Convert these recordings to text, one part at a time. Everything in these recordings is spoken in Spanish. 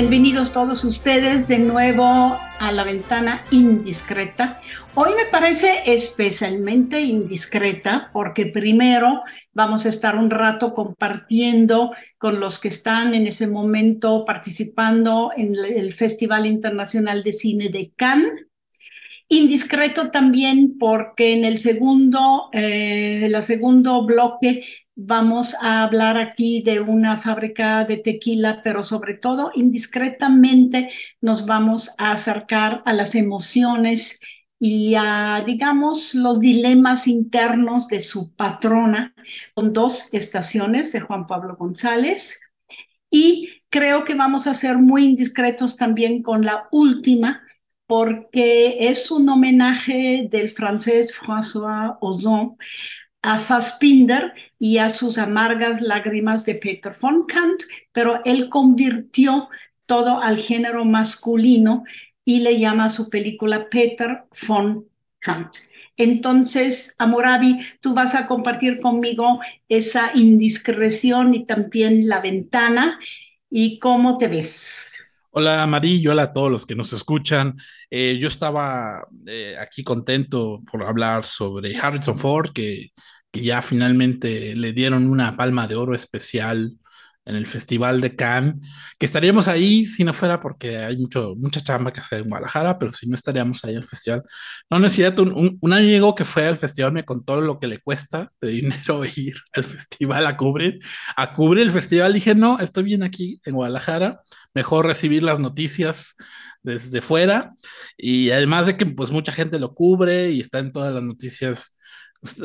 Bienvenidos, todos ustedes de nuevo a la ventana indiscreta. Hoy me parece especialmente indiscreta porque primero vamos a estar un rato compartiendo con los que están en ese momento participando en el Festival Internacional de Cine de Cannes. Indiscreto también porque en el segundo, eh, el segundo bloque vamos a hablar aquí de una fábrica de tequila, pero sobre todo indiscretamente nos vamos a acercar a las emociones y a, digamos, los dilemas internos de su patrona, con dos estaciones de Juan Pablo González. Y creo que vamos a ser muy indiscretos también con la última, porque es un homenaje del francés François Ozon a Fassbinder y a sus amargas lágrimas de Peter von Kant, pero él convirtió todo al género masculino y le llama a su película Peter von Kant. Entonces, Amorabi, tú vas a compartir conmigo esa indiscreción y también la ventana y cómo te ves. Hola María, hola a todos los que nos escuchan. Eh, yo estaba eh, aquí contento por hablar sobre Harrison Ford, que ya finalmente le dieron una palma de oro especial en el Festival de Cannes, que estaríamos ahí si no fuera porque hay mucho, mucha chamba que hacer en Guadalajara, pero si no estaríamos ahí en el festival. No, no es cierto, un, un, amigo que fue al festival me contó lo que le cuesta de dinero ir al festival a cubrir, a cubrir el festival. Dije, no, estoy bien aquí en Guadalajara, mejor recibir las noticias desde fuera y además de que pues mucha gente lo cubre y está en todas las noticias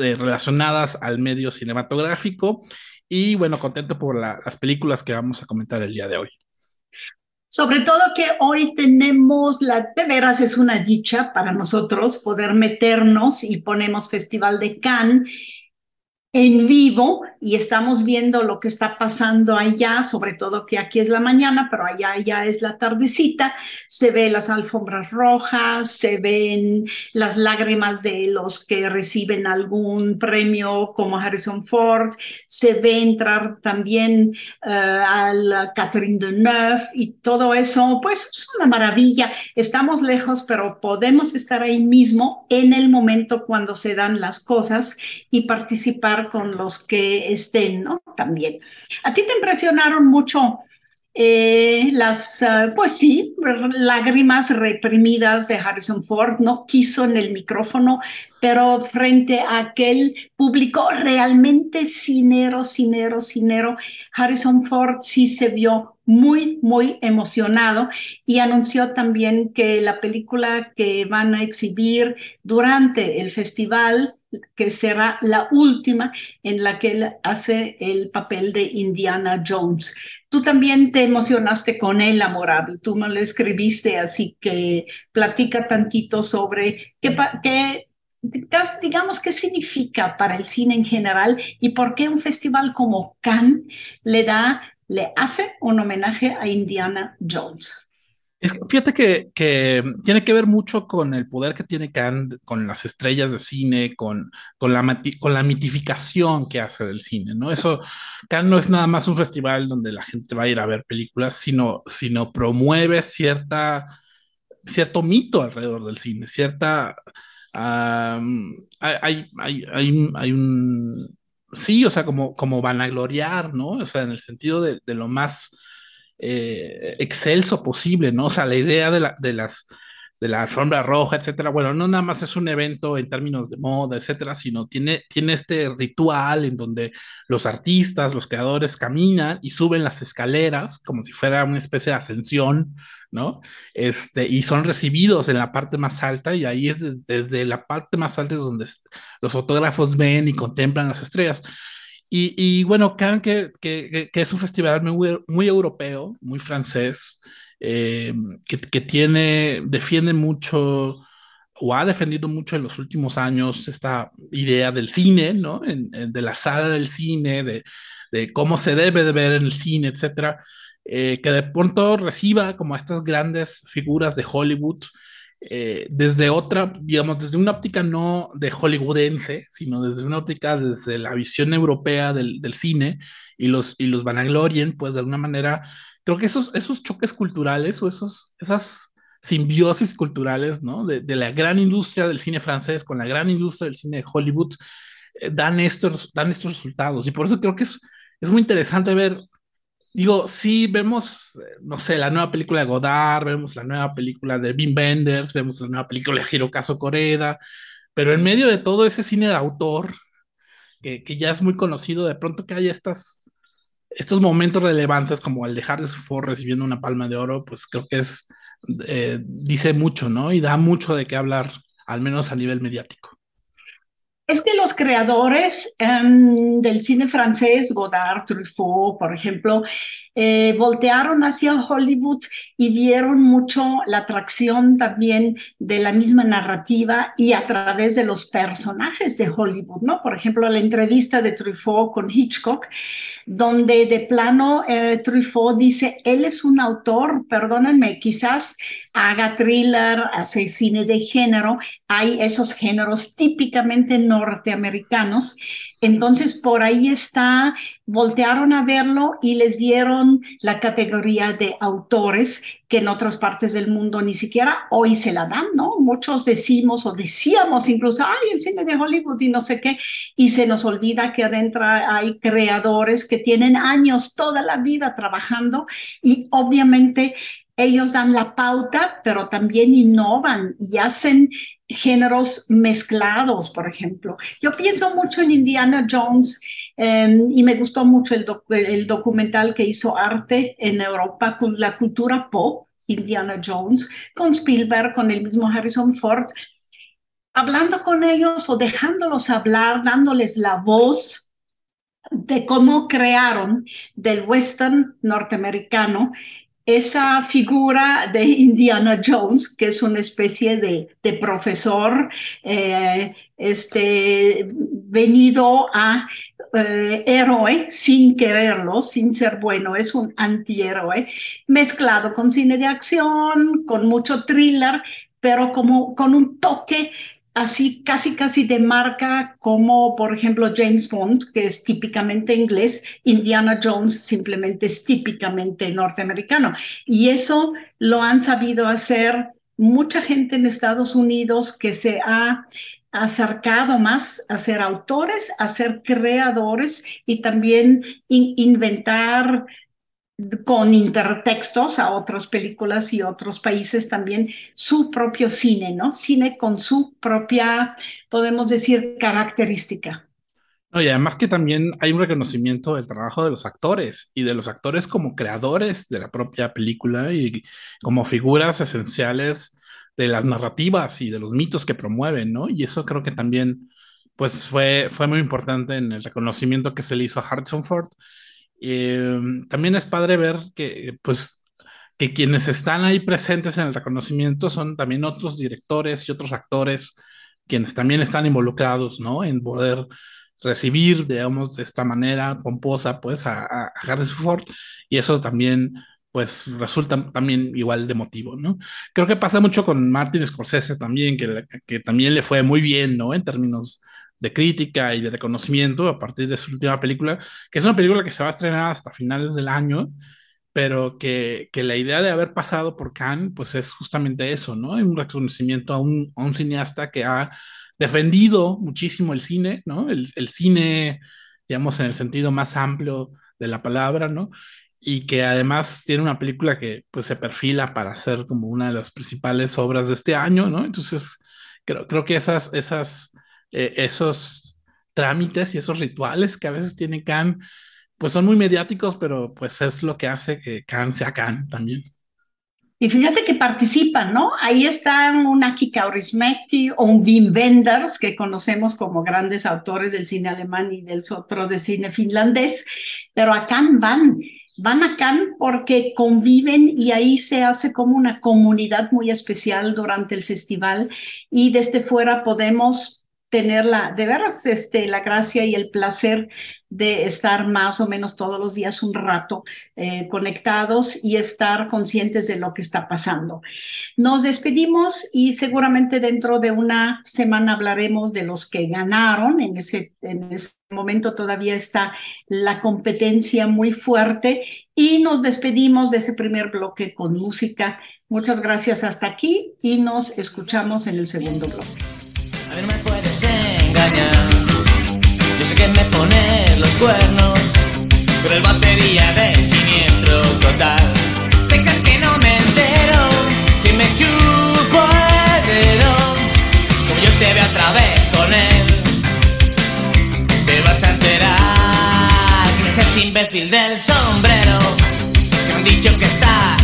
eh, relacionadas al medio cinematográfico. Y bueno, contento por las películas que vamos a comentar el día de hoy. Sobre todo que hoy tenemos, la, de veras es una dicha para nosotros poder meternos y ponemos Festival de Cannes en vivo y estamos viendo lo que está pasando allá, sobre todo que aquí es la mañana, pero allá ya es la tardecita, se ve las alfombras rojas, se ven las lágrimas de los que reciben algún premio como Harrison Ford, se ve entrar también uh, a Catherine Deneuve y todo eso, pues es una maravilla, estamos lejos, pero podemos estar ahí mismo en el momento cuando se dan las cosas y participar con los que estén, ¿no? También. ¿A ti te impresionaron mucho eh, las, uh, pues sí, lágrimas reprimidas de Harrison Ford? No quiso en el micrófono, pero frente a aquel público realmente cinero, cinero, cinero, Harrison Ford sí se vio muy, muy emocionado y anunció también que la película que van a exhibir durante el festival que será la última en la que él hace el papel de Indiana Jones. Tú también te emocionaste con él, Amorabi, tú me lo escribiste, así que platica tantito sobre qué, qué digamos, qué significa para el cine en general y por qué un festival como Cannes le da, le hace un homenaje a Indiana Jones. Fíjate que, que, tiene que ver mucho con el poder que tiene Cannes, con las estrellas de cine, con, con, la, con la mitificación que hace del cine, ¿no? Eso, Cannes no es nada más un festival donde la gente va a ir a ver películas, sino, sino promueve cierta, cierto mito alrededor del cine, cierta hay, hay, hay, hay, un, sí, o sea, como, como vanagloriar, ¿no? O sea, en el sentido de lo más eh, excelso posible, ¿no? O sea, la idea de, la, de las de la alfombra roja, etcétera. Bueno, no nada más es un evento en términos de moda, etcétera, sino tiene, tiene este ritual en donde los artistas, los creadores caminan y suben las escaleras como si fuera una especie de ascensión, ¿no? Este, y son recibidos en la parte más alta y ahí es desde, la parte más alta es donde los fotógrafos ven y contemplan las estrellas. Y, y bueno, Cannes, que, que, que, es un festival muy, muy europeo, muy francés, eh, que, que, tiene, defiende mucho o ha defendido mucho en los últimos años esta idea del cine, ¿no? de la sala del cine, de, de, cómo se debe de ver en el cine, etcétera, eh, que de pronto reciba como estas grandes figuras de Hollywood eh, desde otra, digamos, desde una óptica no de hollywoodense, sino desde una óptica desde la visión europea del, del cine y los, y los vanaglorien, pues de alguna manera creo que esos, esos choques culturales o esos, esas simbiosis culturales, ¿no? De, la gran industria del cine francés con la gran industria del cine de Hollywood, eh, dan, estos, dan estos resultados. Y por eso creo que es, es muy interesante ver, digo, sí vemos, no sé, la nueva película de Godard, vemos la nueva película de Wim Wenders, vemos la nueva película de Hirokazu Koreda, pero en medio de todo ese cine de autor, que, que ya es muy conocido, de pronto que haya estas estos momentos relevantes como el dejar de su foro recibiendo una palma de oro, pues creo que es, eh, dice mucho, ¿no? Y da mucho de qué hablar, al menos a nivel mediático. Es que los creadores um, del cine francés, Godard, Truffaut, por ejemplo, eh, voltearon hacia Hollywood y vieron mucho la atracción también de la misma narrativa y a través de los personajes de Hollywood, ¿no? Por ejemplo, la entrevista de Truffaut con Hitchcock, donde de plano eh, Truffaut dice, él es un autor, perdónenme, quizás haga thriller, hace cine de género, hay esos géneros típicamente norteamericanos. Entonces, por ahí está, voltearon a verlo y les dieron la categoría de autores que en otras partes del mundo ni siquiera hoy se la dan, ¿no? Muchos decimos o decíamos incluso, ay, el cine de Hollywood y no sé qué, y se nos olvida que adentro hay creadores que tienen años, toda la vida trabajando y obviamente ellos dan la pauta, pero también innovan y hacen géneros mezclados, por ejemplo. Yo pienso mucho en Indiana Jones em, y me gustó mucho el, el, documental que hizo arte en Europa con la cultura pop, Indiana Jones, con Spielberg, con el mismo Harrison Ford. Hablando con ellos o dejándolos hablar, dándoles la voz de cómo crearon del western norteamericano esa figura de Indiana Jones, que es una especie de, profesor eh, este, venido a eh, héroe sin quererlo, sin ser bueno, es un antihéroe, mezclado con cine de acción, con mucho thriller, pero como con un toque así casi casi de marca como por ejemplo James Bond, que es típicamente inglés, Indiana Jones simplemente es típicamente norteamericano. Y eso lo han sabido hacer mucha gente en Estados Unidos que se ha acercado más a ser autores, a ser creadores y también inventar con intertextos a otras películas y otros países también su propio cine, ¿no? Cine con su propia, podemos decir, característica. No, y además que también hay un reconocimiento del trabajo de los actores y de los actores como creadores de la propia película y como figuras esenciales de las narrativas y de los mitos que promueven, ¿no? Y eso creo que también, pues fue, fue muy importante en el reconocimiento que se le hizo a Harrison Ford eh, también es padre ver que, pues, que quienes están ahí presentes en el reconocimiento son también otros directores y otros actores quienes también están involucrados, ¿no? En poder recibir, digamos, de esta manera pomposa, pues, a, a Harrison Ford, y eso también, pues, resulta también igual de motivo, ¿no? Creo que pasa mucho con Martin Scorsese también, que, que también le fue muy bien, ¿no? En términos de crítica y de reconocimiento a partir de su última película, que es una película que se va a estrenar hasta finales del año, pero que, que la idea de haber pasado por Cannes, pues es justamente eso, ¿no? Un reconocimiento a un, a un cineasta que ha defendido muchísimo el cine, ¿no? El, el, cine, digamos, en el sentido más amplio de la palabra, ¿no? Y que además tiene una película que pues se perfila para ser como una de las principales obras de este año, ¿no? Entonces, creo, creo que esas, esas, eh, esos trámites y esos rituales que a veces tiene Khan, pues son muy mediáticos, pero pues es lo que hace que Khan sea Khan también. Y fíjate que participan, ¿no? Ahí están un Aki Kaurismäki o un Wim Wenders, que conocemos como grandes autores del cine alemán y del otro de cine finlandés, pero a Cannes van, van a Cannes porque conviven y ahí se hace como una comunidad muy especial durante el festival y desde fuera podemos tener la, de veras, este, la gracia y el placer de estar más o menos todos los días un rato eh, conectados y estar conscientes de lo que está pasando. Nos despedimos y seguramente dentro de una semana hablaremos de los que ganaron. En ese, en ese momento todavía está la competencia muy fuerte y nos despedimos de ese primer bloque con música. Muchas gracias hasta aquí y nos escuchamos en el segundo bloque. Yo sé que me pones los cuernos, pero el batería de siniestro total. ¿Te crees que no me entero? Que me chupo el dedo, como yo te veo otra vez con él. Te vas a enterar que no imbécil del sombrero. Que han dicho que estás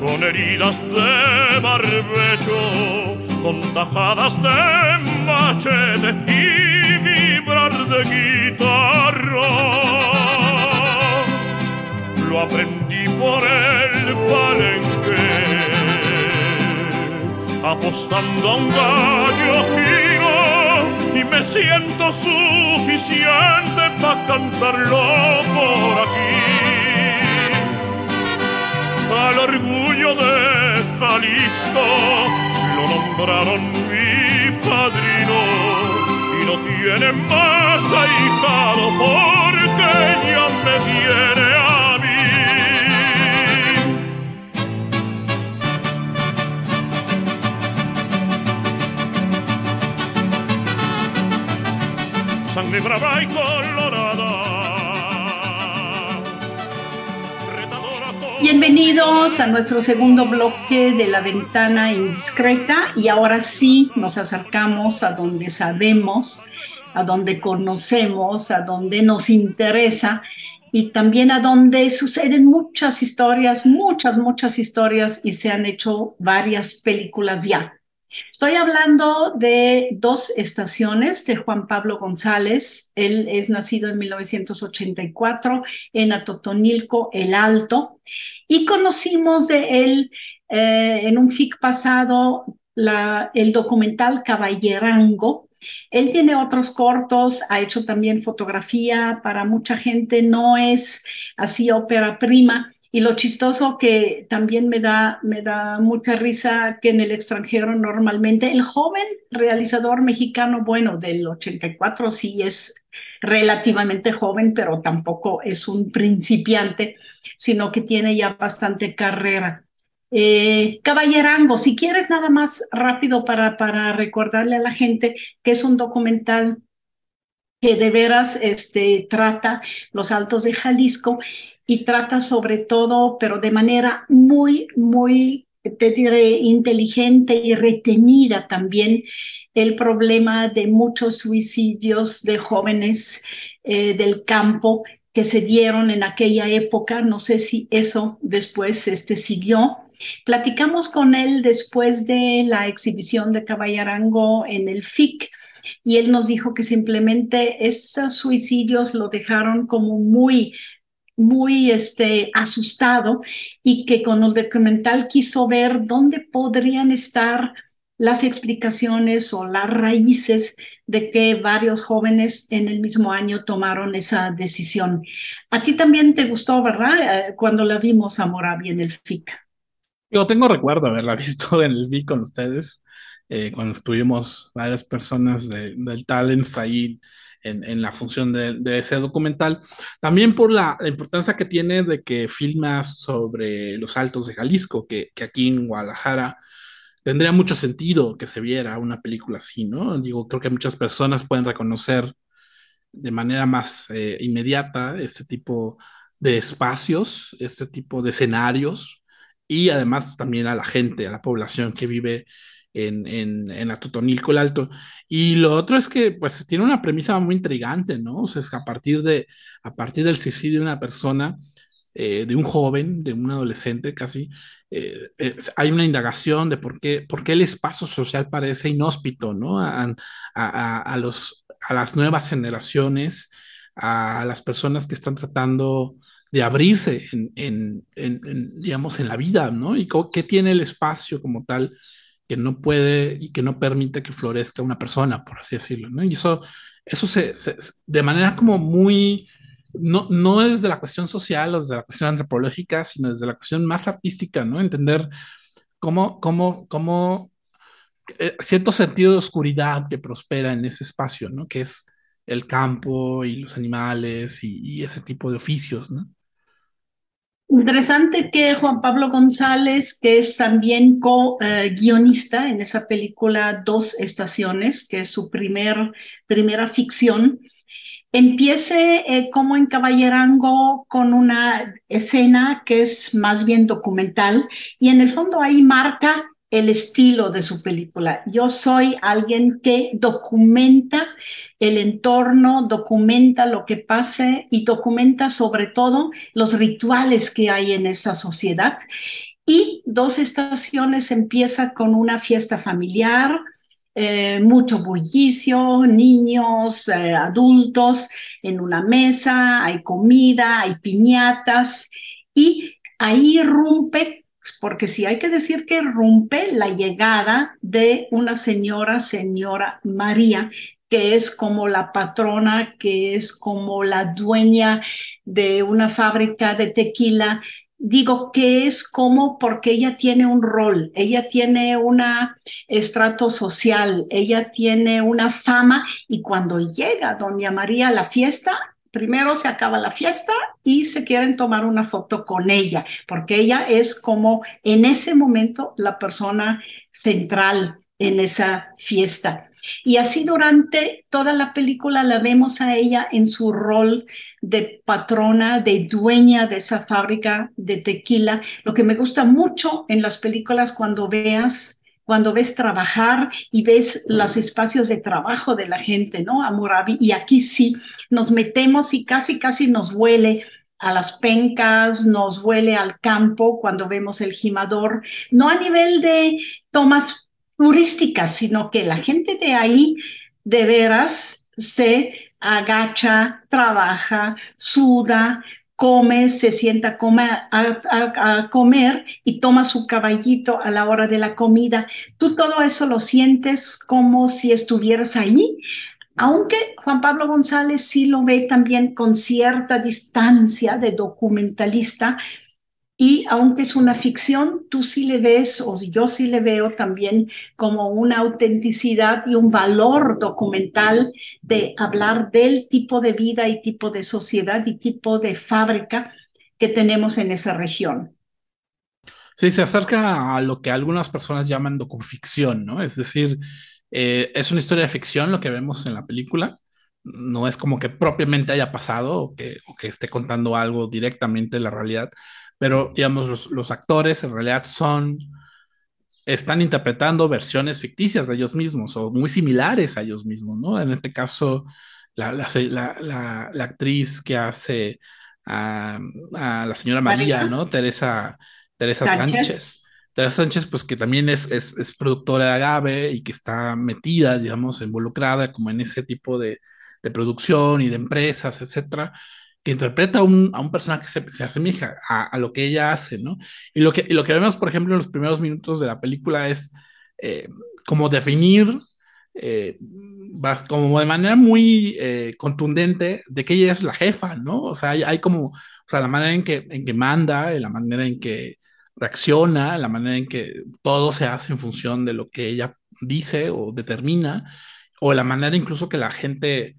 Con heridas de barbecho, con tajadas de machete y vibrar de guitarra. Lo aprendí por el palenque, apostando a un gallo giro y me siento suficiente para cantarlo por aquí al orgullo de Jalisco lo nombraron mi padrino y no tiene más ahijado porque ya me tiene a mí. Sangre brava y colorada. Bienvenidos a nuestro segundo bloque de la ventana indiscreta y ahora sí nos acercamos a donde sabemos, a donde conocemos, a donde nos interesa y también a donde suceden muchas historias, muchas, muchas historias y se han hecho varias películas ya. Estoy hablando de dos estaciones de Juan Pablo González. Él es nacido en 1984 en Atotonilco, El Alto, y conocimos de él eh, en un FIC pasado el documental Caballerango. Él tiene otros cortos, ha hecho también fotografía para mucha gente, no es así ópera prima, y lo chistoso que también me da, me da mucha risa que en el extranjero normalmente el joven realizador mexicano, bueno, del 84 sí es relativamente joven, pero tampoco es un principiante, sino que tiene ya bastante carrera. Eh, Caballerango, si quieres nada más rápido para, para recordarle a la gente que es un documental que de veras este, trata los altos de Jalisco y trata sobre todo, pero de manera muy, muy, te diré, inteligente y retenida también, el problema de muchos suicidios de jóvenes eh, del campo que se dieron en aquella época. No sé si eso después este, siguió. Platicamos con él después de la exhibición de Caballarango en el FIC y él nos dijo que simplemente esos suicidios lo dejaron como muy muy este, asustado y que con el documental quiso ver dónde podrían estar las explicaciones o las raíces de que varios jóvenes en el mismo año tomaron esa decisión. A ti también te gustó, ¿verdad? Eh, cuando la vimos a Moravi en el FIC. Yo tengo recuerdo haberla visto en el FIC con ustedes, eh, cuando estuvimos varias personas del Talents ahí en, la función de, ese documental. También por la, importancia que tiene de que filma sobre los altos de Jalisco, que, que, aquí en Guadalajara tendría mucho sentido que se viera una película así, ¿no? Digo, creo que muchas personas pueden reconocer de manera más eh, inmediata este tipo de espacios, este tipo de escenarios y además también a la gente, a la población que vive en, en, en Atotonilco el Alto. Y lo otro es que pues tiene una premisa muy intrigante, ¿no? O sea, es que a partir, de, a partir del suicidio de una persona, eh, de un joven, de un adolescente casi, eh, hay una indagación de por qué, por qué el espacio social parece inhóspito, ¿no? A, a, a, los, a las nuevas generaciones, a las personas que están tratando de abrirse en, en, en, digamos, en la vida, ¿no? Y qué tiene el espacio como tal que no puede y que no permite que florezca una persona, por así decirlo, ¿no? Y eso, eso se, de manera como muy, no, no desde la cuestión social o desde la cuestión antropológica, sino desde la cuestión más artística, ¿no? Entender cómo, cómo, cómo eh, cierto sentido de oscuridad que prospera en ese espacio, ¿no? Que es el campo y los animales y, ese tipo de oficios, ¿no? Interesante que Juan Pablo González, que es también co-guionista en esa película Dos Estaciones, que es su primer, primera ficción, empiece eh, como en Caballerango con una escena que es más bien documental y en el fondo ahí marca el estilo de su película. Yo soy alguien que documenta el entorno, documenta lo que pase y documenta sobre todo los rituales que hay en esa sociedad. Y dos estaciones empieza con una fiesta familiar, eh, mucho bullicio, niños, eh, adultos en una mesa, hay comida, hay piñatas y ahí rompe porque si hay que decir que rompe la llegada de una señora, señora María, que es como la patrona, que es como la dueña de una fábrica de tequila. Digo que es como porque ella tiene un rol, ella tiene un estrato social, ella tiene una fama y cuando llega doña María a la fiesta, primero se acaba la fiesta y se quieren tomar una foto con ella, porque ella es como en ese momento la persona central en esa fiesta. Y así durante toda la película la vemos a ella en su rol de patrona, de dueña de esa fábrica de tequila. Lo que me gusta mucho en las películas cuando veas cuando ves trabajar y ves los espacios de trabajo de la gente, ¿no? A y aquí sí nos metemos y casi, casi nos huele a las pencas, nos huele al campo cuando vemos el gimador, no a nivel de tomas turísticas, sino que la gente de ahí de veras se agacha, trabaja, suda, come, se sienta a, comer y toma su caballito a la hora de la comida. Tú todo eso lo sientes como si estuvieras ahí, aunque Juan Pablo González sí lo ve también con cierta distancia de documentalista, y aunque es una ficción, tú sí le ves, o yo sí le veo también como una autenticidad y un valor documental de hablar del tipo de vida y tipo de sociedad y tipo de fábrica que tenemos en esa región. Sí, se acerca a lo que algunas personas llaman docuficción, ¿no? Es decir, eh, es una historia de ficción lo que vemos en la película. No es como que propiamente haya pasado o que, o que esté contando algo directamente de la realidad, pero digamos, los, actores en realidad son, están interpretando versiones ficticias de ellos mismos o muy similares a ellos mismos, ¿no? En este caso, la, la, la, actriz que hace a, la señora María, ¿no? Teresa, Teresa Sánchez. Teresa Sánchez, pues que también es, es, es, productora de Agave y que está metida, digamos, involucrada como en ese tipo de, de producción y de empresas, etcétera que interpreta a un, a un personaje que se, se asemeja a, a, lo que ella hace, ¿no? Y lo que, y lo que vemos, por ejemplo, en los primeros minutos de la película es eh, como definir, eh, como de manera muy eh, contundente, de que ella es la jefa, ¿no? O sea, hay, hay, como, o sea, la manera en que, en que manda, la manera en que reacciona, la manera en que todo se hace en función de lo que ella dice o determina, o la manera incluso que la gente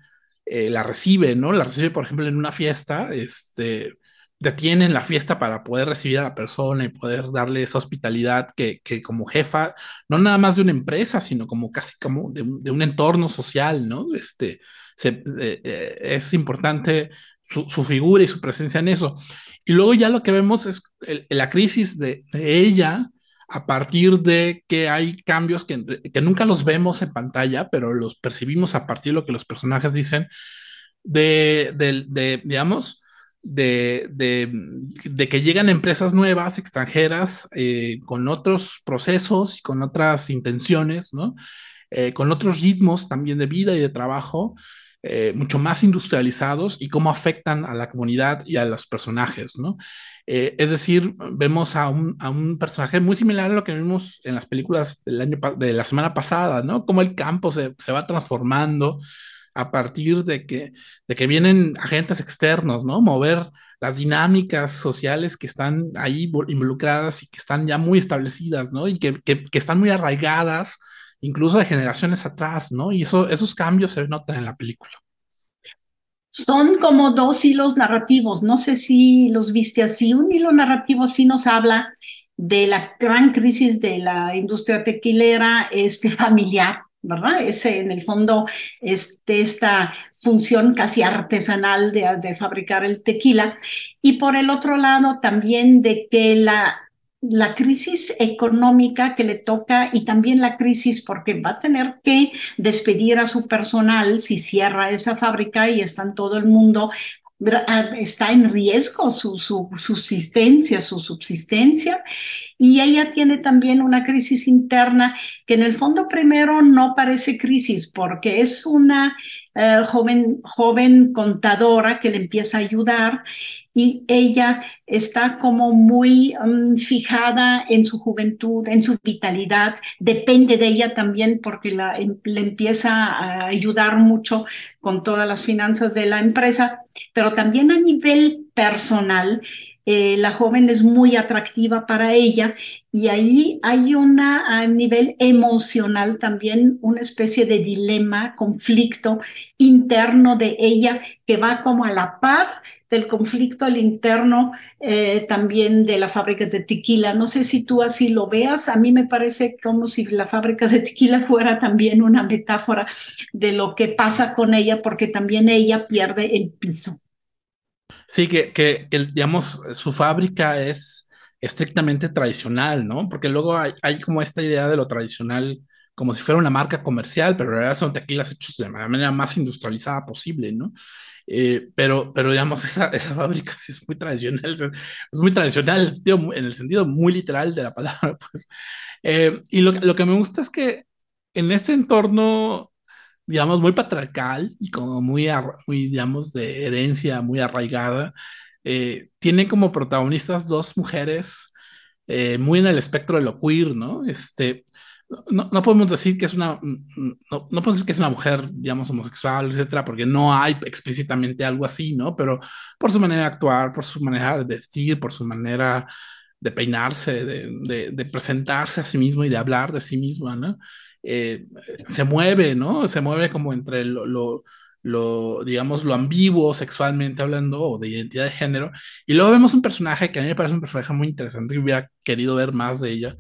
eh, la recibe, ¿no? La recibe, por ejemplo, en una fiesta, este, detienen la fiesta para poder recibir a la persona y poder darle esa hospitalidad que, que como jefa, no nada más de una empresa, sino como casi como de, un entorno social, ¿no? Este, eh, eh, es importante su, figura y su presencia en eso. Y luego ya lo que vemos es el, la crisis de ella a partir de que hay cambios que, que, nunca los vemos en pantalla, pero los percibimos a partir de lo que los personajes dicen, de, de, de digamos, de, de, que llegan empresas nuevas, extranjeras, eh, con otros procesos y con otras intenciones, ¿no? Eh, con otros ritmos también de vida y de trabajo, eh, mucho más industrializados y cómo afectan a la comunidad y a los personajes, ¿no? Eh, es decir, vemos a un, a un, personaje muy similar a lo que vimos en las películas del año, de la semana pasada, ¿no? Cómo el campo se, se va transformando a partir de que, de que vienen agentes externos, ¿no? Mover las dinámicas sociales que están ahí involucradas y que están ya muy establecidas, ¿no? Y que, que, que están muy arraigadas, incluso de generaciones atrás, ¿no? Y eso, esos cambios se notan en la película son como dos hilos narrativos. No sé si los viste así. Un hilo narrativo sí nos habla de la gran crisis de la industria tequilera este, familiar, ¿verdad? Ese, en el fondo, este, esta función casi artesanal de, de fabricar el tequila. Y por el otro lado, también de que la la crisis económica que le toca y también la crisis porque va a tener que despedir a su personal si cierra esa fábrica y está en todo el mundo ah, está en riesgo su, su, subsistencia, su subsistencia, y ella tiene también una crisis interna que en el fondo primero no parece crisis porque es una eh, joven, joven contadora que le empieza a ayudar y ella está como muy um, fijada en su juventud, en su vitalidad, depende de ella también porque la, em, le empieza a ayudar mucho con todas las finanzas de la empresa, pero también a nivel personal eh, la joven es muy atractiva para ella y ahí hay una a nivel emocional también una especie de dilema, conflicto interno de ella que va como a la par del conflicto al interno eh, también de la fábrica de tequila. No sé si tú así lo veas, a mí me parece como si la fábrica de tequila fuera también una metáfora de lo que pasa con ella porque también ella pierde el piso. Sí, que, que, digamos, su fábrica es estrictamente tradicional, ¿no? Porque luego hay, hay, como esta idea de lo tradicional como si fuera una marca comercial, pero en realidad son tequilas hechos de la manera más industrializada posible, ¿no? Eh, pero, pero digamos, esa, esa fábrica sí es muy tradicional, es muy tradicional en el sentido, muy literal de la palabra, pues. Eh, y lo, lo que me gusta es que en ese entorno, digamos, muy patriarcal y como muy, muy digamos, de herencia muy arraigada, eh, tiene como protagonistas dos mujeres eh, muy en el espectro de lo queer, ¿no? Este, no, no, podemos decir que es una, mm, mm, no, no, podemos decir que es una mujer, digamos, homosexual, etcétera, porque no hay explícitamente algo así, ¿no? Pero por su manera de actuar, por su manera de vestir, por su manera de peinarse, de, de, de presentarse a sí mismo y de hablar de sí misma, ¿no? Eh, se mueve, ¿no? Se mueve como entre lo, digamos, lo ambiguo sexualmente hablando o de identidad de género. Y luego vemos un personaje que a mí me parece un personaje muy interesante que hubiera querido ver más de ella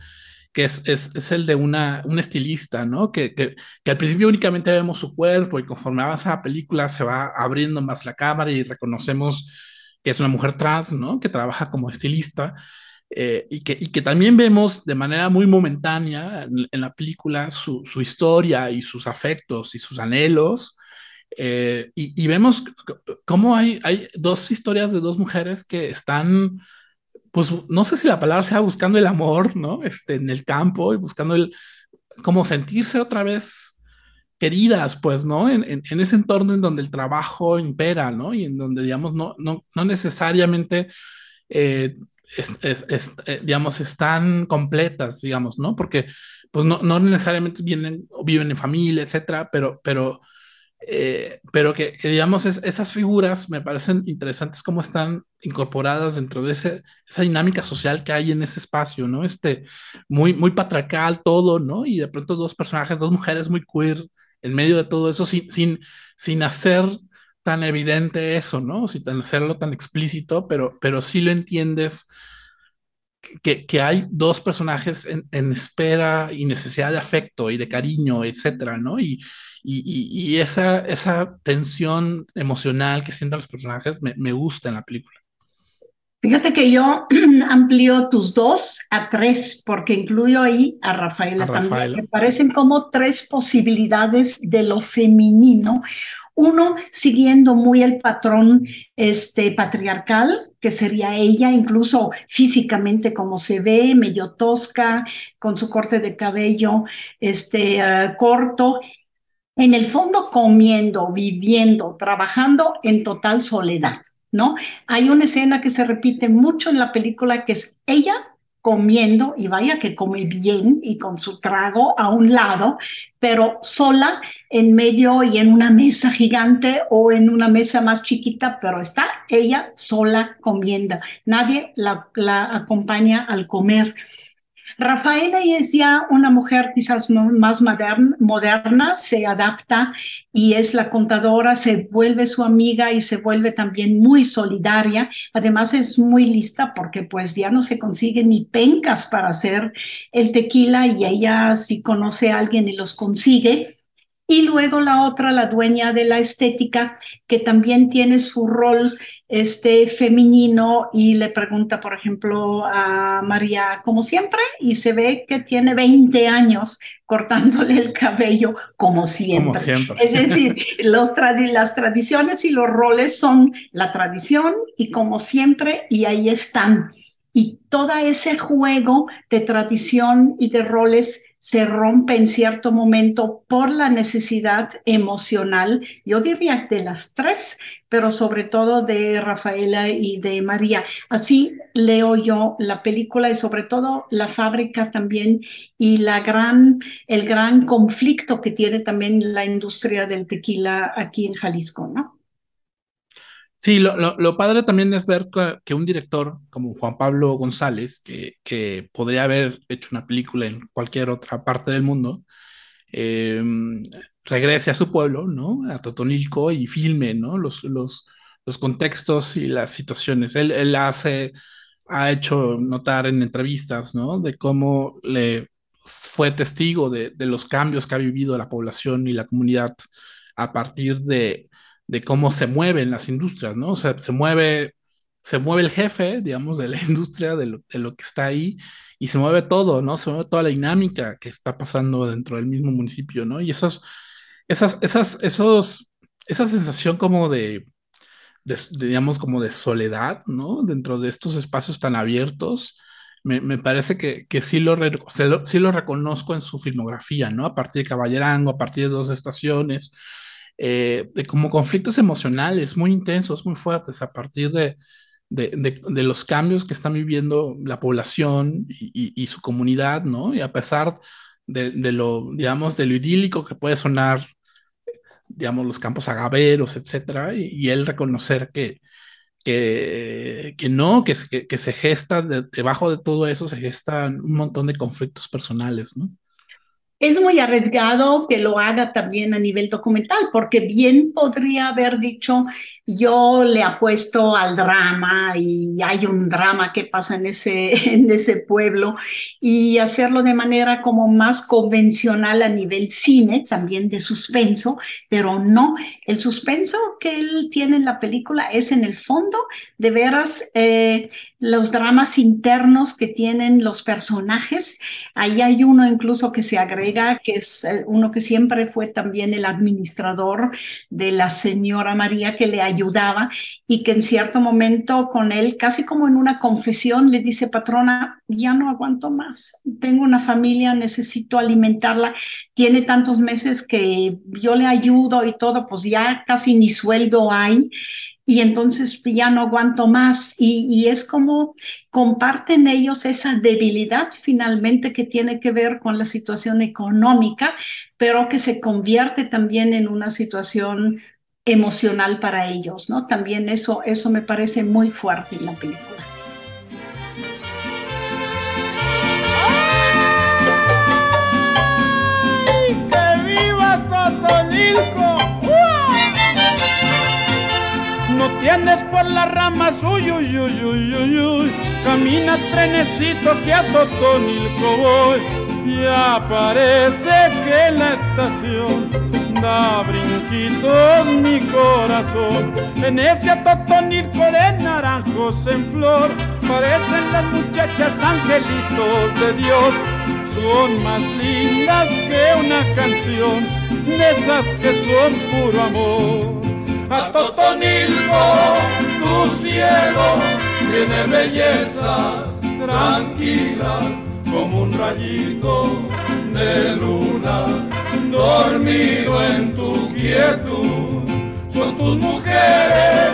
que es, es, es, el de una, un estilista, ¿no? Que, que, que, al principio únicamente vemos su cuerpo y conforme avanza la película se va abriendo más la cámara y reconocemos que es una mujer trans, ¿no? Que trabaja como estilista. Eh, y, que, y que también vemos de manera muy momentánea en, en la película su, su, historia y sus afectos y sus anhelos. Eh, y, y, vemos cómo hay, hay dos historias de dos mujeres que están pues no sé si la palabra sea buscando el amor, ¿no? Este, en el campo y buscando el, como sentirse otra vez queridas, pues, ¿no? En, en, en, ese entorno en donde el trabajo impera, ¿no? Y en donde, digamos, no, no, no necesariamente, eh, es, es, es, eh, digamos, están completas, digamos, ¿no? Porque, pues, no, no necesariamente vienen, viven en familia, etcétera, pero, pero, eh, pero que, que digamos, es, esas figuras me parecen interesantes cómo están incorporadas dentro de ese, esa dinámica social que hay en ese espacio, ¿no? Este, muy, muy patriarcal todo, ¿no? Y de pronto dos personajes, dos mujeres muy queer en medio de todo eso, sin, sin, sin hacer tan evidente eso, ¿no? Sin hacerlo tan explícito, pero, pero sí lo entiendes que, que, hay dos personajes en, en, espera y necesidad de afecto y de cariño, etcétera, ¿no? Y, y, y, esa, esa tensión emocional que sienten los personajes me, me gusta en la película. Fíjate que yo amplío tus dos a tres, porque incluyo ahí a Rafaela, a Rafaela. también. Me parecen como tres posibilidades de lo femenino. Uno, siguiendo muy el patrón este, patriarcal, que sería ella, incluso físicamente como se ve, medio tosca, con su corte de cabello este, uh, corto, en el fondo comiendo, viviendo, trabajando en total soledad, ¿no? Hay una escena que se repite mucho en la película que es ella comiendo y vaya que come bien y con su trago a un lado, pero sola en medio y en una mesa gigante o en una mesa más chiquita, pero está ella sola comiendo. Nadie la, la acompaña al comer. Rafaela es ya una mujer quizás más moderna, se adapta y es la contadora, se vuelve su amiga y se vuelve también muy solidaria. Además es muy lista porque pues ya no se consigue ni pencas para hacer el tequila y ella si conoce a alguien y los consigue y luego la otra, la dueña de la estética, que también tiene su rol este, femenino y le pregunta, por ejemplo, a María, como siempre, y se ve que tiene 20 años cortándole el cabello, como siempre. Como siempre. Es decir, los trad las tradiciones y los roles son la tradición y como siempre, y ahí están. Y todo ese juego de tradición y de roles se rompe en cierto momento por la necesidad emocional, yo diría de las tres, pero sobre todo de Rafaela y de María. Así leo yo la película y sobre todo la fábrica también y la gran, el gran conflicto que tiene también la industria del tequila aquí en Jalisco, ¿no? Sí, lo, lo, lo, padre también es ver que, un director como Juan Pablo González, que, que, podría haber hecho una película en cualquier otra parte del mundo, eh, regrese a su pueblo, ¿no? A Totonilco y filme, ¿no? Los, los, los contextos y las situaciones. Él, él hace, ha hecho notar en entrevistas, ¿no? De cómo le fue testigo de, de los cambios que ha vivido la población y la comunidad a partir de de cómo se mueven las industrias, ¿no? O sea, se mueve, se mueve el jefe, digamos, de la industria, de lo, de lo, que está ahí, y se mueve todo, ¿no? Se mueve toda la dinámica que está pasando dentro del mismo municipio, ¿no? Y esos, esas, esas, esos, esa sensación como de, digamos, como de soledad, ¿no? Dentro de estos espacios tan abiertos. Me, parece que, que sí, lo, sí lo reconozco en su filmografía, ¿no? A partir de Caballerango, a partir de dos estaciones, eh, de como conflictos emocionales muy intensos, muy fuertes, a partir de, de, de, los cambios que están viviendo la población y, y, su comunidad, ¿no? Y a pesar de, de, lo, digamos, de lo idílico que puede sonar, digamos, los campos agaveros, etcétera, y, él reconocer que, que, que no, que, que, se gesta, debajo de todo eso se gestan un montón de conflictos personales, ¿no? Es muy arriesgado que lo haga también a nivel documental, porque bien podría haber dicho, yo le apuesto al drama y hay un drama que pasa en ese, en ese pueblo y hacerlo de manera como más convencional a nivel cine, también de suspenso, pero no, el suspenso que él tiene en la película es en el fondo de veras eh, los dramas internos que tienen los personajes. Ahí hay uno incluso que se agrega que es eh, uno que siempre fue también el administrador de la señora María que le ayudaba y que en cierto momento con él, casi como en una confesión, le dice, patrona, ya no aguanto más, tengo una familia, necesito alimentarla, tiene tantos meses que yo le ayudo y todo, pues ya casi ni sueldo hay y entonces ya no aguanto más. Y, es como comparten ellos esa debilidad finalmente que tiene que ver con la situación económica, pero que se convierte también en una situación emocional para ellos, ¿no? También eso, eso me parece muy fuerte en la película. ¡Que viva Totonilco! No tienes por las ramas, uy, uy, uy, uy, uy, uy. Camina trenecito que a Totonilco voy. Y parece que la estación da brinquitos mi corazón. En ese Totonilco de naranjos en flor, parecen las muchachas angelitos de Dios. Son más lindas que una canción, de esas que son puro amor a Totonilco, tu cielo tiene bellezas tranquilas como un rayito de luna dormido en tu quietud. Son tus mujeres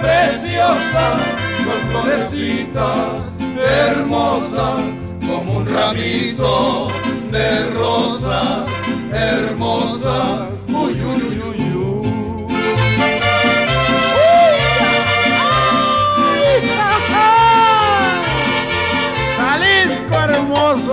preciosas, con florecitas hermosas como un ramito de rosas hermosas. Uy, uy, uy,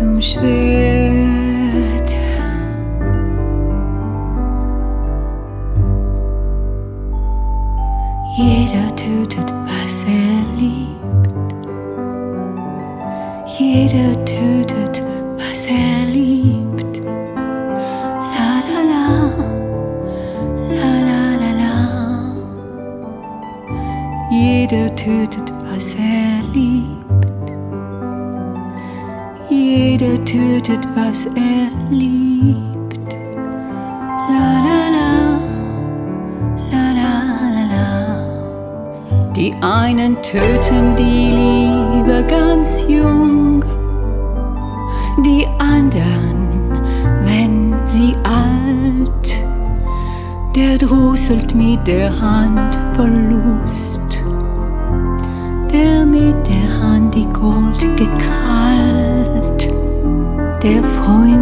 zum Schwert. Der Hand Verlust, der mit der Hand die Gold gekrallt, der freundlichste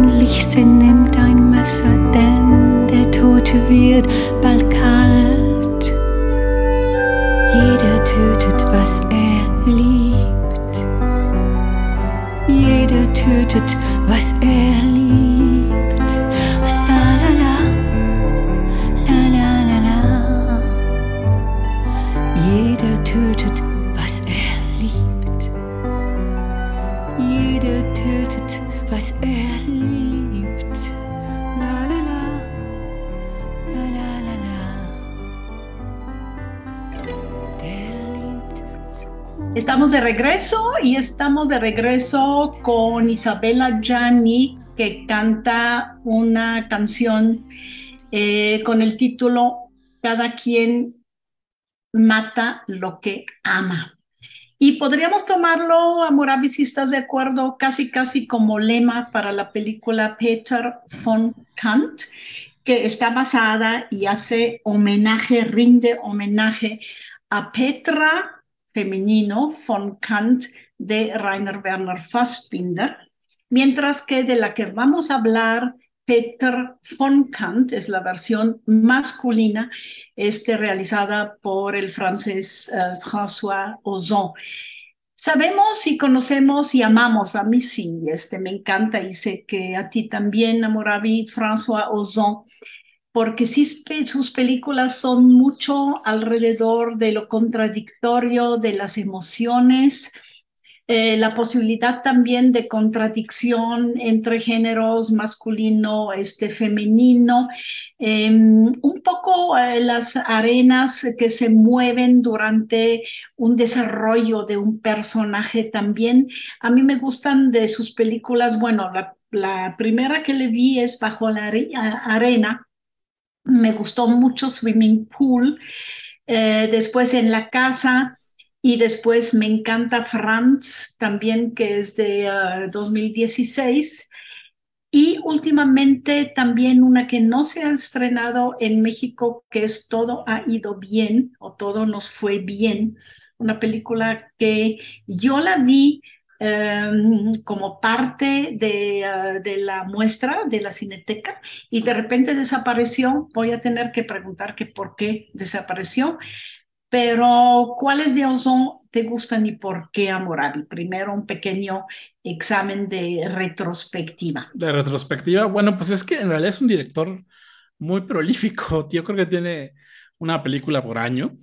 Estamos de regreso y estamos de regreso con Isabella Gianni que canta una canción eh, con el título Cada quien mata lo que ama. Y podríamos tomarlo, Amurabi, si estás de acuerdo, casi casi como lema para la película Peter von Kant, que está basada y hace homenaje, rinde homenaje a Petra femenino von Kant de Rainer Werner Fassbinder, mientras que de la que vamos a hablar, Peter von Kant, es la versión masculina, este, realizada por el francés eh, François Ozon. Sabemos y conocemos y amamos, a mí sí, este, me encanta y sé que a ti también, Amorabi, François Ozon, porque sí, sus películas son mucho alrededor de lo contradictorio, de las emociones, eh, la posibilidad también de contradicción entre géneros masculino, este femenino, eh, un poco eh, las arenas que se mueven durante un desarrollo de un personaje también. A mí me gustan de sus películas, bueno, la, primera que le vi es Bajo la arena, me gustó mucho Swimming Pool, eh, después en la casa y después me encanta Franz también que es de ah, 2016 y últimamente también una que no se ha estrenado en México que es Todo ha ido bien o Todo nos fue bien, una película que yo la vi em, como parte de, ah, de la muestra de la Cineteca y de repente desapareció. Voy a tener que preguntar que por qué desapareció. Pero, ¿cuáles de Ozon te gustan y por qué, Amorabi? Primero, un pequeño examen de retrospectiva. De retrospectiva, bueno, pues es que en realidad es un director muy prolífico. Yo creo que tiene una película por año.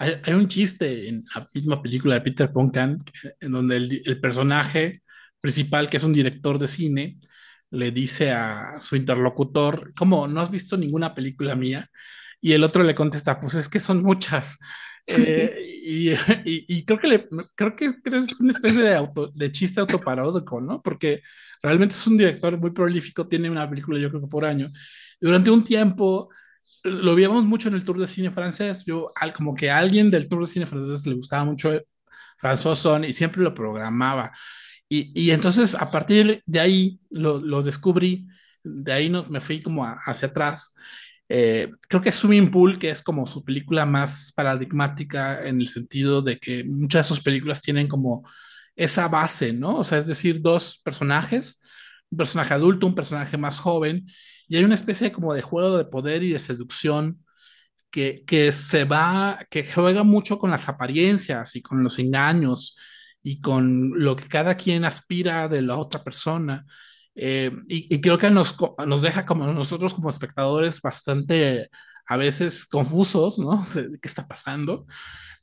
Hay, hay un chiste en la misma película de Peter Ponkan en donde el, el personaje principal, que es un director de cine, le dice a su interlocutor, ¿cómo? ¿No has visto ninguna película mía? Y el otro le contesta, pues es que son muchas. Eh, y, y, y, creo que le, creo que, es una especie de, auto, de chiste autoparódico, ¿no? Porque realmente es un director muy prolífico, tiene una película yo creo que por año. Durante un tiempo lo veíamos mucho en el Tour de Cine francés, yo al, como que a alguien del Tour de Cine francés le gustaba mucho François Son y siempre lo programaba. Y, y entonces a partir de ahí lo, lo descubrí, de ahí no, me fui como a, hacia atrás eh, creo que Swimming Pool, que es como su película más paradigmática en el sentido de que muchas de sus películas tienen como esa base, ¿no? O sea, es decir, dos personajes, un personaje adulto, un personaje más joven, y hay una especie como de juego de poder y de seducción que, que se va, que juega mucho con las apariencias y con los engaños y con lo que cada quien aspira de la otra persona. Eh, y, y, creo que nos, nos deja como nosotros como espectadores bastante a veces confusos, ¿no? ¿Qué está pasando?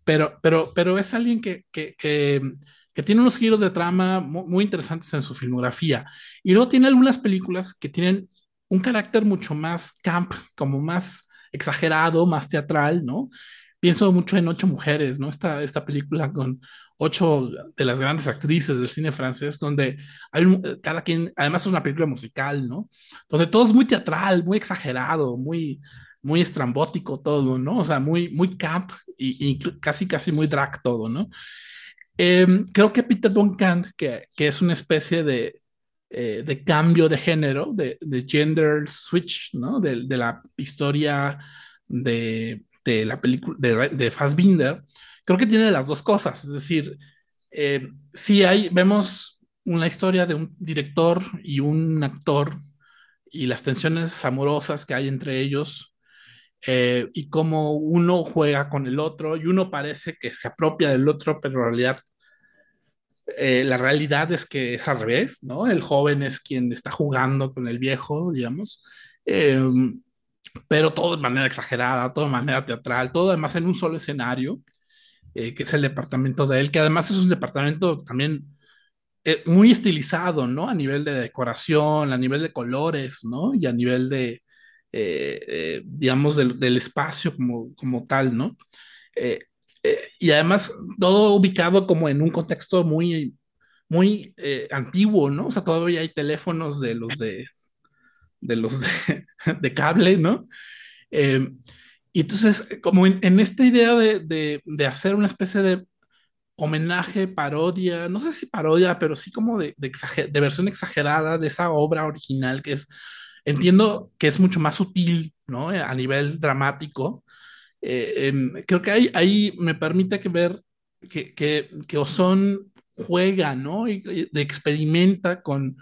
Pero, pero, pero es alguien que, que, que, que tiene unos giros de trama muy, muy, interesantes en su filmografía. Y luego tiene algunas películas que tienen un carácter mucho más camp, como más exagerado, más teatral, ¿no? Pienso mucho en Ocho Mujeres, ¿no? Esta, esta película con ocho de las grandes actrices del cine francés, donde hay un, cada quien, además es una película musical, ¿no? Donde todo es muy teatral, muy exagerado, muy, muy estrambótico todo, ¿no? O sea, muy, muy camp y, casi, casi muy drag todo, ¿no? Eh, creo que Peter Kant, que, que es una especie de, eh, de cambio de género, de, de gender switch, ¿no? De, de la historia de, de la película de, de Fassbinder, creo que tiene las dos cosas, es decir, eh, si hay, vemos una historia de un director y un actor y las tensiones amorosas que hay entre ellos eh, y cómo uno juega con el otro y uno parece que se apropia del otro, pero en realidad eh, la realidad es que es al revés, ¿no? El joven es quien está jugando con el viejo, digamos. Eh, pero todo de manera exagerada, todo de manera teatral, todo además en un solo escenario, eh, que es el departamento de él, que además es un departamento también eh, muy estilizado, ¿no? A nivel de decoración, a nivel de colores, ¿no? Y a nivel de, digamos, del, del, espacio como, como tal, ¿no? Eh, y además todo ubicado como en un contexto muy, muy antiguo, ¿no? O sea, todavía hay teléfonos de los de, de los de, cable, ¿no? Eh, y entonces, como en, esta idea de, de, de, hacer una especie de homenaje, parodia, no sé si parodia, pero sí como de, exager de versión exagerada de esa obra original que es, entiendo que es mucho más sutil, ¿no? A nivel dramático. Eh, eh, creo que ahí, ahí me permite que ver que, que, que Ozón juega, ¿no? Y, y experimenta con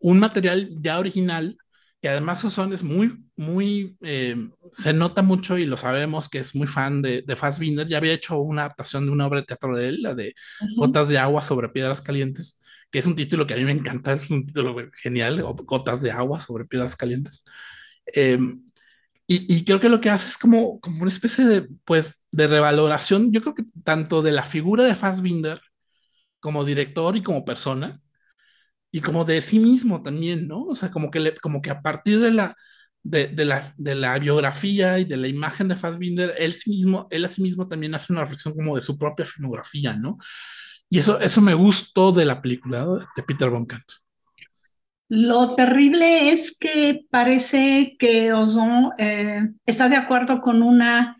un material ya original que además Ozón es muy, muy, eh, se nota mucho y lo sabemos que es muy fan de, de Fassbinder, ya había hecho una adaptación de una obra de teatro de él, la de uh -huh. Gotas de agua sobre piedras calientes, que es un título que a mí me encanta, es un título genial, Gotas de agua sobre piedras calientes. Eh, y, creo que lo que hace es como, como una especie de, pues, de revaloración, yo creo que tanto de la figura de Fassbinder como director y como persona, y como de sí mismo también, ¿no? O sea, como que, le, como que a partir de la, de, de, la, de la biografía y de la imagen de Fassbinder, él, sí mismo, él a sí mismo también hace una reflexión como de su propia filmografía, ¿no? Y eso, eso me gustó de la película de Peter von Kant. Lo terrible es que parece que Ozon eh, está de acuerdo con una,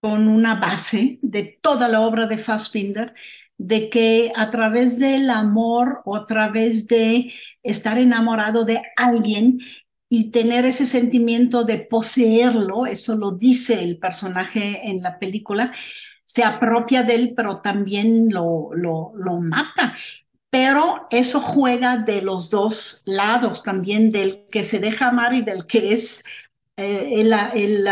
con una base de toda la obra de Fassbinder, de que a través del amor o a través de estar enamorado de alguien y tener ese sentimiento de poseerlo, eso lo dice el personaje en la película, se apropia de él, pero también lo, lo, lo mata. Pero eso juega de los dos lados, también del que se deja amar y del que es eh, el, el,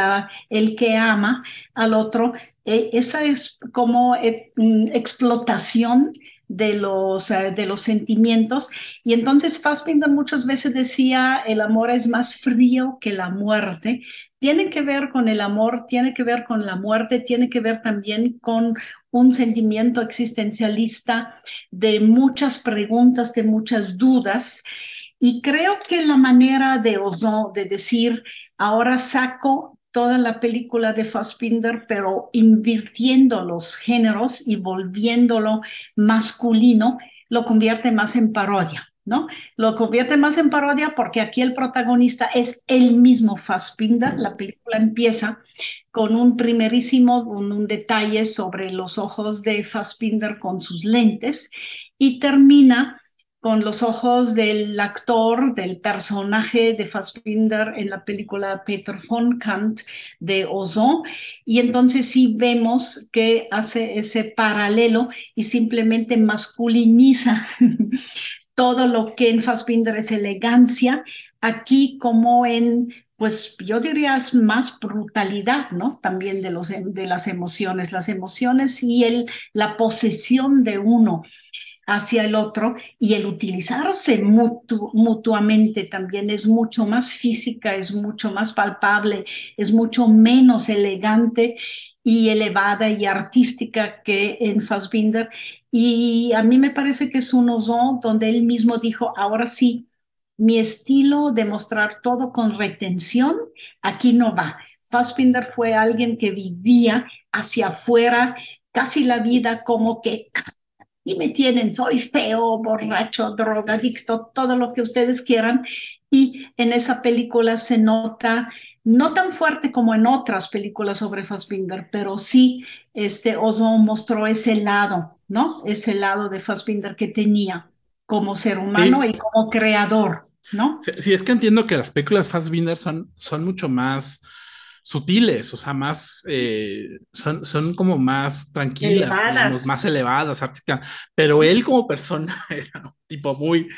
el, que ama al otro, eh, esa es como eh, mm, explotación de los, de los sentimientos. Y entonces Fassbinder muchas veces decía, el amor es más frío que la muerte. Tiene que ver con el amor, tiene que ver con la muerte, tiene que ver también con un sentimiento existencialista de muchas preguntas, de muchas dudas. Y creo que la manera de Ozon de decir, ahora saco toda la película de Fassbinder, pero invirtiendo los géneros y volviéndolo masculino, lo convierte más en parodia. ¿no? Lo convierte más en parodia porque aquí el protagonista es el mismo Fassbinder. La película empieza con un primerísimo, un, un detalle sobre los ojos de Fassbinder con sus lentes y termina con los ojos del actor, del personaje de Fassbinder en la película Peter von Kant de Ozon. Y entonces sí vemos que hace ese paralelo y simplemente masculiniza todo lo que en Fassbinder es elegancia, aquí como en pues yo diría es más brutalidad, ¿no? También de, los, de las emociones, las emociones y el, la posesión de uno hacia el otro y el utilizarse mutu mutuamente también es mucho más física, es mucho más palpable, es mucho menos elegante y elevada y artística que en Fassbinder. Y a mí me parece que es un ozón donde él mismo dijo, ahora sí, mi estilo de mostrar todo con retención, aquí no va. Fassbinder fue alguien que vivía hacia afuera casi la vida como que y me tienen, soy feo, borracho, drogadicto, todo lo que ustedes quieran. Y en esa película se nota, no tan fuerte como en otras películas sobre Fassbinder, pero sí, este Oso mostró ese lado, ¿no? Ese lado de Fassbinder que tenía como ser humano y como creador, ¿no? Sí, sí, es que entiendo que las películas Fassbinder son, son mucho más sutiles, o sea, más, eh, son, son como más tranquilas, Elevadas. más elevadas, artísticas, pero él como persona era un tipo muy,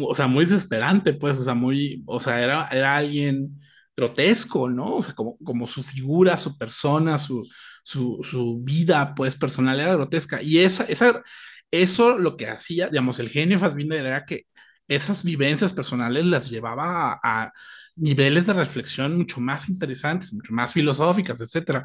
o sea, muy desesperante, pues, o sea, muy, o sea, era, era alguien grotesco, ¿no? O sea, como, como su figura, su persona, su, su, su vida, pues, personal era grotesca, y esa, esa, eso lo que hacía, digamos, el genio Fassbinder era que esas vivencias personales las llevaba a, a niveles de reflexión mucho más interesantes, mucho más filosóficas, etcétera.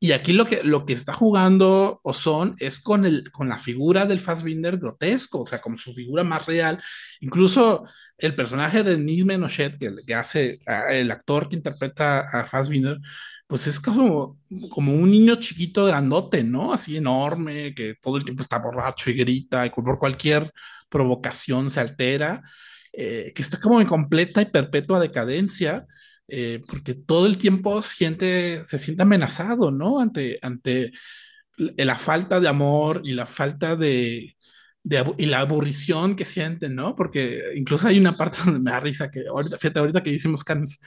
Y aquí lo que, lo que está jugando Ozon es con, el, con la figura del Fassbinder grotesco, o sea, como su figura más real. Incluso el personaje de Denis Menochet, que, que hace a- el actor que interpreta a Fassbinder, pues es como, como un niño chiquito grandote, ¿no? Así enorme, que todo el tiempo está borracho y grita, y por cualquier provocación se altera, eh, que está como en completa y perpetua decadencia, eh, porque todo el tiempo siente, se siente amenazado, ¿no? Ante, ante la falta de amor y la falta de, de y la aburrición que sienten, ¿no? Porque incluso hay una parte donde me da risa que ahorita, fíjate, ahorita que hicimos Cannes,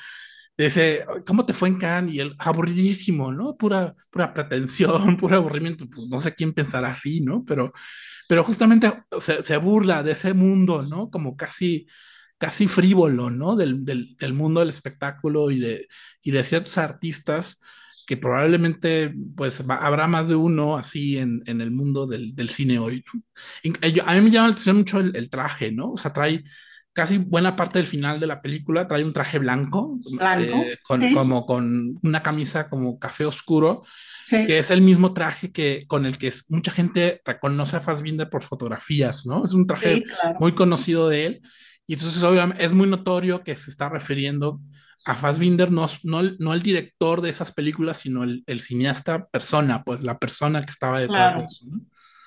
dice, ¿cómo te fue en Cannes? Y él, aburridísimo, ¿no? Pura, pura pretensión, puro aburrimiento, pues no sé quién pensará así, ¿no? Pero, pero justamente se, se burla de ese mundo, ¿no? Como casi, casi frívolo, ¿no? Del, del, del mundo del espectáculo y de, y de ciertos artistas que probablemente pues va- habrá más de uno así en, en el mundo del, del cine hoy, ¿no? Eh, yo- a mí me llama la atención mucho el, el traje, ¿no? O sea, trae casi buena parte del final de la película, trae un traje blanco, Blanco, eh, con, sí. como con una camisa como café oscuro, Sí. que es el mismo traje que, con el que es- mucha gente reconoce a Fassbinder por fotografías, ¿no? Es un traje Sí, claro. muy conocido de él. Y entonces, obviamente, es muy notorio que se está refiriendo a Fassbinder, no, no, no el director de esas películas, sino el, el cineasta persona, pues la persona que estaba detrás Claro. de eso. ¿no?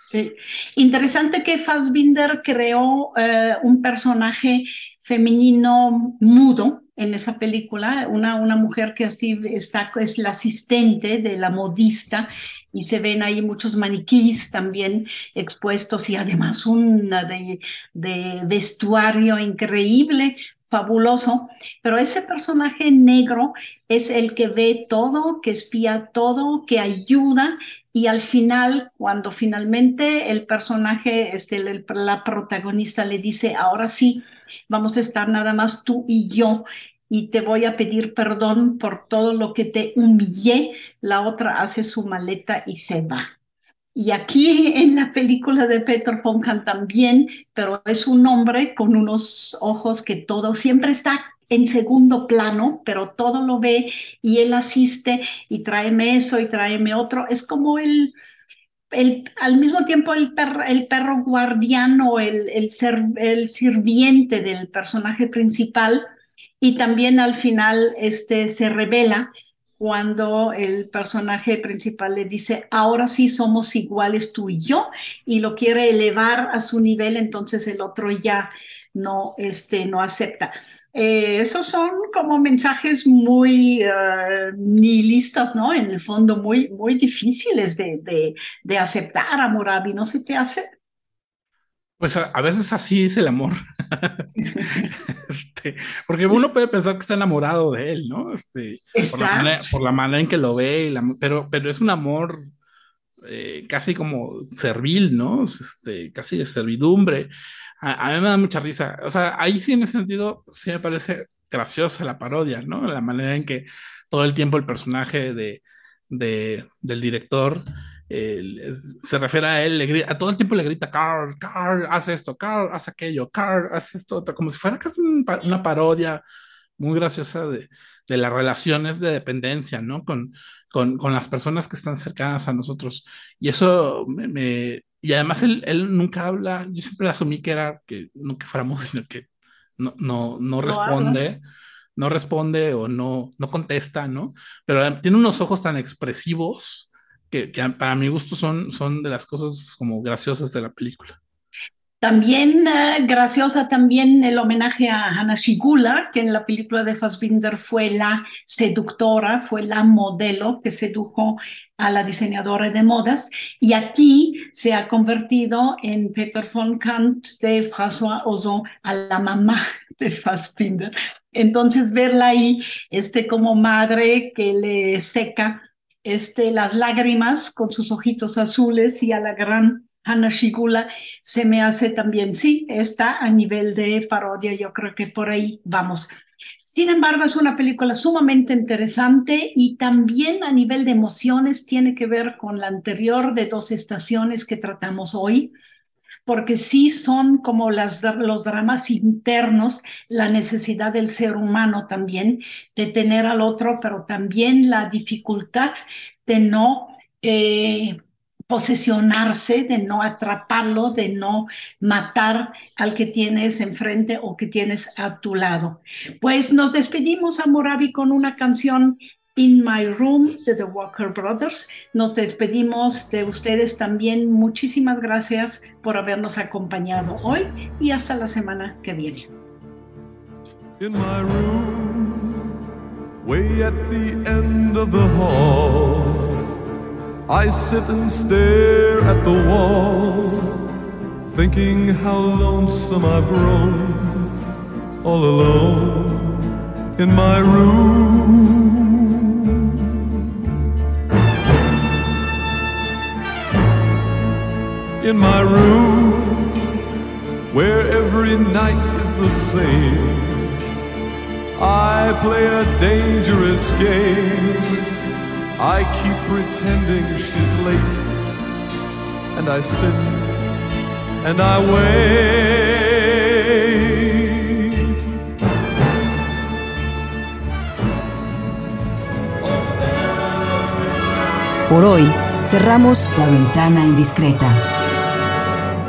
Sí. Interesante que Fassbinder creó eh, un personaje femenino mudo en esa película, una, una mujer que así está, es la asistente de la modista y se ven ahí muchos maniquís también expuestos y además una de, de vestuario increíble, fabuloso, pero ese personaje negro es el que ve todo, que espía todo, que ayuda y al final, cuando finalmente el personaje, este, la protagonista le dice, ahora sí, vamos a estar nada más tú y yo y te voy a pedir perdón por todo lo que te humillé, la otra hace su maleta y se va. Y aquí en la película de Peter von Kant también, pero es un hombre con unos ojos que todo siempre está en segundo plano, pero todo lo ve y él asiste y tráeme eso y tráeme otro. Es como el, el al mismo tiempo el perro, el perro guardiano, el, el, ser, el sirviente del personaje principal y también al final este, se revela cuando el personaje principal le dice, ahora sí somos iguales tú y yo, y lo quiere elevar a su nivel, entonces el otro ya no, este, no acepta. Eh, esos son como mensajes muy uh, nihilistas, ¿no? En el fondo, muy, muy difíciles de, de, de aceptar a Moravi, ¿no se te hace? Pues a, a veces así es el amor. este, porque uno puede pensar que está enamorado de él, ¿no? Este, por, la manera, por, la manera, en que lo ve, la, pero, pero es un amor eh, casi como servil, ¿no? Este, casi de servidumbre. A, a, mí me da mucha risa. O sea, ahí sí en ese sentido sí me parece graciosa la parodia, ¿no? La manera en que todo el tiempo el personaje de, de del director eh, se refiere a él, le grita, a todo el tiempo le grita, Carl, Carl, haz esto, Carl, haz aquello, Carl, haz esto, otro, como si fuera casi un, una parodia muy graciosa de, de, las relaciones de dependencia, ¿no? Con, con, con, las personas que están cercanas a nosotros. Y eso me... me y además él, él, nunca habla, yo siempre asumí que era que no que fuéramos, sino que no, no, no responde. No, no responde o no, no contesta, ¿no? Pero tiene unos ojos tan expresivos que, que para mi gusto son, son de las cosas como graciosas de la película. También eh, graciosa también el homenaje a Hannah Shigula, que en la película de Fassbinder fue la seductora, fue la modelo que sedujo a la diseñadora de modas. Y aquí se ha convertido en Peter von Kant de François Ozon, a la mamá de Fassbinder. Entonces verla ahí, este como madre que le seca este, las lágrimas con sus ojitos azules y a la gran Hannah Shigula se me hace también, sí, está a nivel de parodia, yo creo que por ahí vamos. Sin embargo, es una película sumamente interesante y también a nivel de emociones tiene que ver con la anterior de dos estaciones que tratamos hoy, porque sí son como los dramas internos, la necesidad del ser humano también de tener al otro, pero también la dificultad de no... Eh, posesionarse, de no atraparlo, de no matar al que tienes enfrente o que tienes a tu lado. Pues nos despedimos a Moravi con una canción In My Room de The Walker Brothers. Nos despedimos de ustedes también. Muchísimas gracias por habernos acompañado hoy y hasta la semana que viene. In my room, way at the end of the hall. I sit and stare at the wall, thinking how lonesome I've grown, all alone in my room. In my room, where every night is the same, I play a dangerous game. I keep pretending she's late, and I sit and I wait. Por hoy, cerramos la ventana indiscreta.